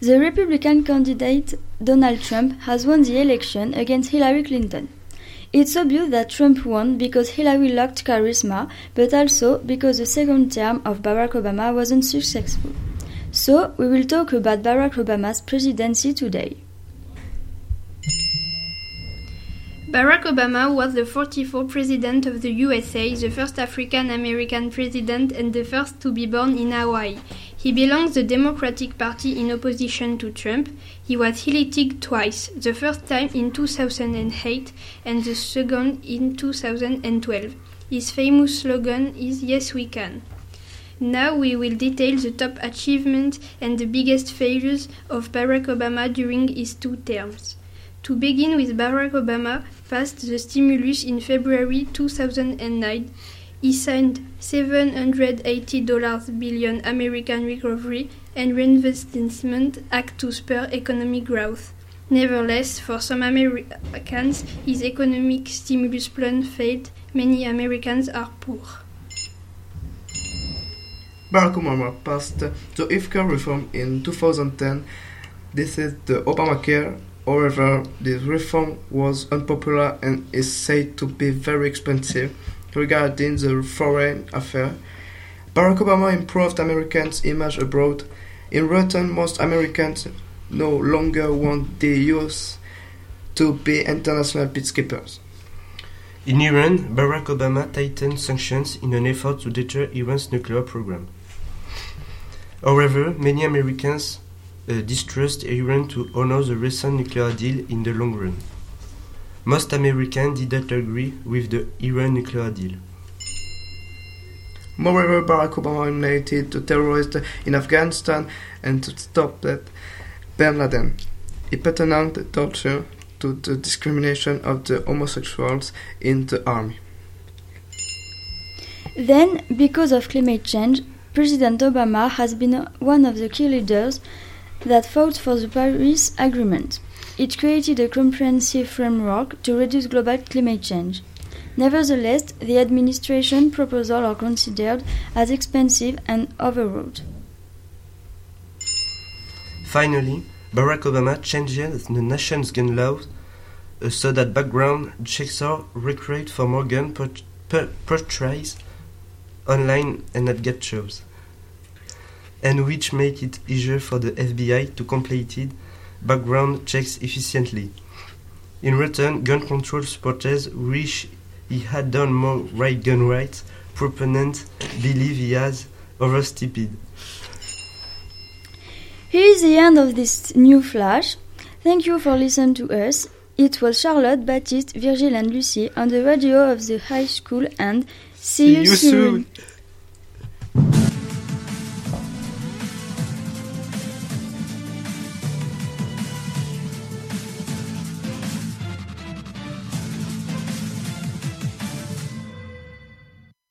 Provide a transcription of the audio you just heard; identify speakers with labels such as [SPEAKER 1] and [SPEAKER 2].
[SPEAKER 1] The Republican candidate Donald Trump has won the election against Hillary Clinton. It's obvious that Trump won because Hillary lacked charisma, but also because the second term of Barack Obama wasn't successful. So, we will talk about Barack Obama's presidency today.
[SPEAKER 2] Barack Obama was the 44th President of the USA, the first African American president, and the first to be born in Hawaii. He belongs to the Democratic Party in opposition to Trump. He was elected twice, the first time in 2008 and the second in 2012. His famous slogan is Yes, we can. Now we will detail the top achievements and the biggest failures of Barack Obama during his two terms. To begin with, Barack Obama passed the stimulus in February 2009. He signed $780 billion American Recovery and Reinvestment Act to spur economic growth. Nevertheless, for some Americans, his economic stimulus plan failed. Many Americans are poor.
[SPEAKER 3] Barack Obama passed the healthcare reform in 2010. This is the Obamacare However, this reform was unpopular and is said to be very expensive. Regarding the foreign affair, Barack Obama improved Americans' image abroad. In return, most Americans no longer want the US to be international peacekeepers.
[SPEAKER 4] In Iran, Barack Obama tightened sanctions in an effort to deter Iran's nuclear program. However, many Americans distrust Iran to honor the recent nuclear deal in the long run. Most Americans didn't agree with the Iran nuclear deal.
[SPEAKER 3] Moreover, Barack Obama united the terrorists in Afghanistan and to stop that bin Laden. He put an end to torture to the discrimination of the homosexuals in the army.
[SPEAKER 1] Then, because of climate change, President Obama has been one of the key leaders that fought for the Paris Agreement. It created a comprehensive framework to reduce global climate change. Nevertheless, the administration proposals are considered as expensive and overwrought.
[SPEAKER 4] Finally, Barack Obama changed the nation's gun laws uh, so that background checks are required for more gun purchase online and at get shows and which make it easier for the FBI to complete background checks efficiently. In return, gun control supporters wish he had done more right gun rights. Proponents believe he has overstepped.
[SPEAKER 1] Here is the end of this new flash. Thank you for listening to us. It was Charlotte, Baptiste, Virgile, and Lucie on the radio of the high school, and see, see you, you, soon. soon.